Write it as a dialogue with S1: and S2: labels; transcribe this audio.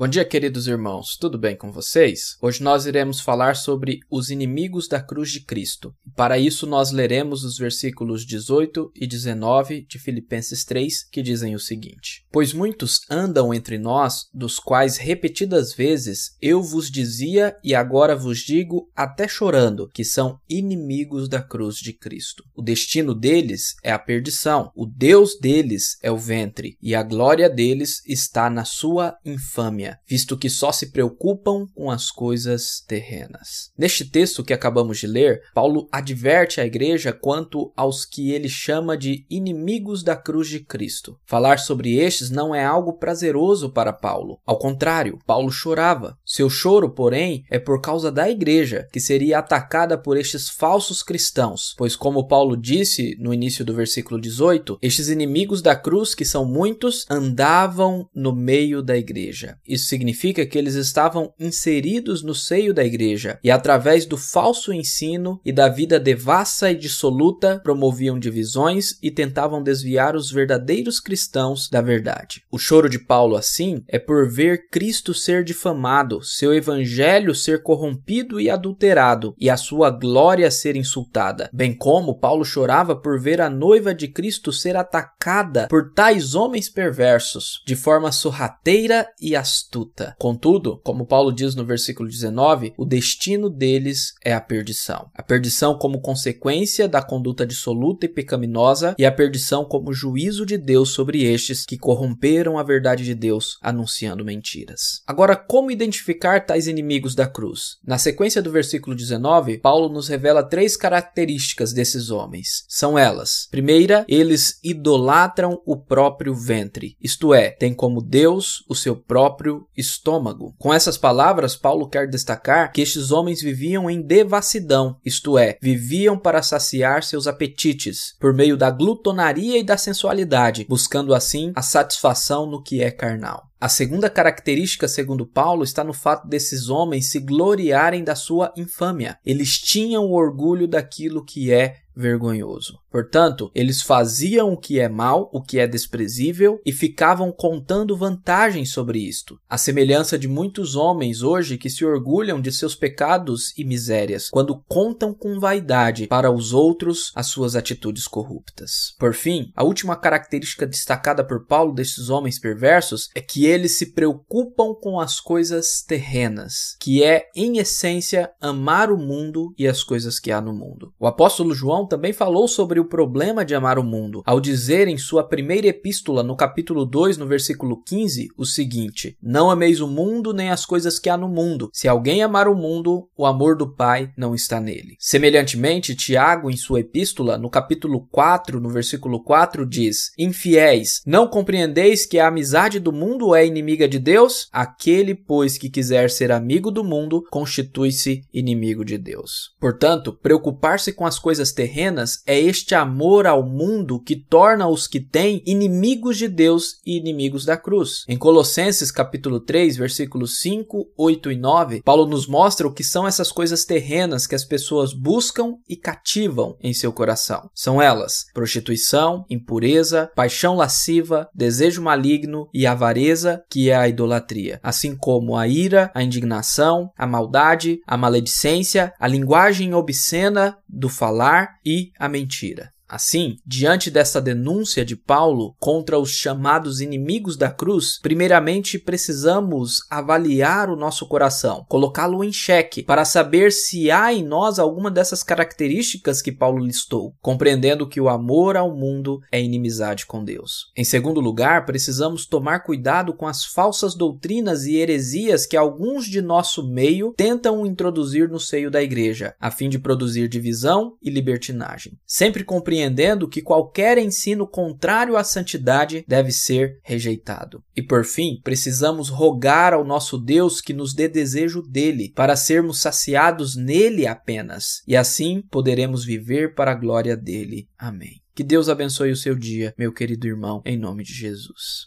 S1: Bom dia, queridos irmãos, tudo bem com vocês? Hoje nós iremos falar sobre os inimigos da cruz de Cristo. Para isso, nós leremos os versículos 18 e 19 de Filipenses 3, que dizem o seguinte: Pois muitos andam entre nós, dos quais repetidas vezes eu vos dizia e agora vos digo, até chorando, que são inimigos da cruz de Cristo. O destino deles é a perdição, o Deus deles é o ventre, e a glória deles está na sua infâmia visto que só se preocupam com as coisas terrenas. Neste texto que acabamos de ler, Paulo adverte a igreja quanto aos que ele chama de inimigos da cruz de Cristo. Falar sobre estes não é algo prazeroso para Paulo. Ao contrário, Paulo chorava. Seu choro, porém, é por causa da igreja, que seria atacada por estes falsos cristãos, pois, como Paulo disse no início do versículo 18, estes inimigos da cruz, que são muitos, andavam no meio da igreja. Isso significa que eles estavam inseridos no seio da igreja e, através do falso ensino e da vida devassa e dissoluta, promoviam divisões e tentavam desviar os verdadeiros cristãos da verdade. O choro de Paulo, assim, é por ver Cristo ser difamado, seu evangelho ser corrompido e adulterado e a sua glória ser insultada, bem como Paulo chorava por ver a noiva de Cristo ser atacada por tais homens perversos, de forma sorrateira e astuta astuta. Contudo, como Paulo diz no versículo 19, o destino deles é a perdição. A perdição como consequência da conduta dissoluta e pecaminosa e a perdição como juízo de Deus sobre estes que corromperam a verdade de Deus anunciando mentiras. Agora, como identificar tais inimigos da cruz? Na sequência do versículo 19, Paulo nos revela três características desses homens. São elas: primeira, eles idolatram o próprio ventre, isto é, têm como Deus o seu próprio estômago. Com essas palavras, Paulo quer destacar que estes homens viviam em devassidão, isto é, viviam para saciar seus apetites por meio da glutonaria e da sensualidade, buscando assim a satisfação no que é carnal. A segunda característica, segundo Paulo, está no fato desses homens se gloriarem da sua infâmia. Eles tinham orgulho daquilo que é vergonhoso. Portanto, eles faziam o que é mal, o que é desprezível e ficavam contando vantagens sobre isto. A semelhança de muitos homens hoje que se orgulham de seus pecados e misérias, quando contam com vaidade para os outros as suas atitudes corruptas. Por fim, a última característica destacada por Paulo desses homens perversos é que eles se preocupam com as coisas terrenas, que é, em essência, amar o mundo e as coisas que há no mundo. O apóstolo João também falou sobre o problema de amar o mundo, ao dizer em sua primeira epístola, no capítulo 2, no versículo 15, o seguinte: Não ameis o mundo nem as coisas que há no mundo. Se alguém amar o mundo, o amor do Pai não está nele. Semelhantemente, Tiago, em sua epístola, no capítulo 4, no versículo 4, diz: Infiéis, não compreendeis que a amizade do mundo é inimiga de Deus? Aquele, pois, que quiser ser amigo do mundo, constitui-se inimigo de Deus. Portanto, preocupar-se com as coisas terrenas terrenas é este amor ao mundo que torna os que têm inimigos de Deus e inimigos da cruz. Em Colossenses capítulo 3, versículos 5, 8 e 9, Paulo nos mostra o que são essas coisas terrenas que as pessoas buscam e cativam em seu coração. São elas: prostituição, impureza, paixão lasciva, desejo maligno e avareza, que é a idolatria, assim como a ira, a indignação, a maldade, a maledicência, a linguagem obscena do falar e a mentira. Assim, diante dessa denúncia de Paulo contra os chamados inimigos da cruz, primeiramente precisamos avaliar o nosso coração, colocá-lo em xeque, para saber se há em nós alguma dessas características que Paulo listou, compreendendo que o amor ao mundo é inimizade com Deus. Em segundo lugar, precisamos tomar cuidado com as falsas doutrinas e heresias que alguns de nosso meio tentam introduzir no seio da igreja, a fim de produzir divisão e libertinagem. Sempre compreendendo compreendendo que qualquer ensino contrário à santidade deve ser rejeitado. E por fim, precisamos rogar ao nosso Deus que nos dê desejo dele, para sermos saciados nele apenas, e assim poderemos viver para a glória dele. Amém. Que Deus abençoe o seu dia, meu querido irmão, em nome de Jesus.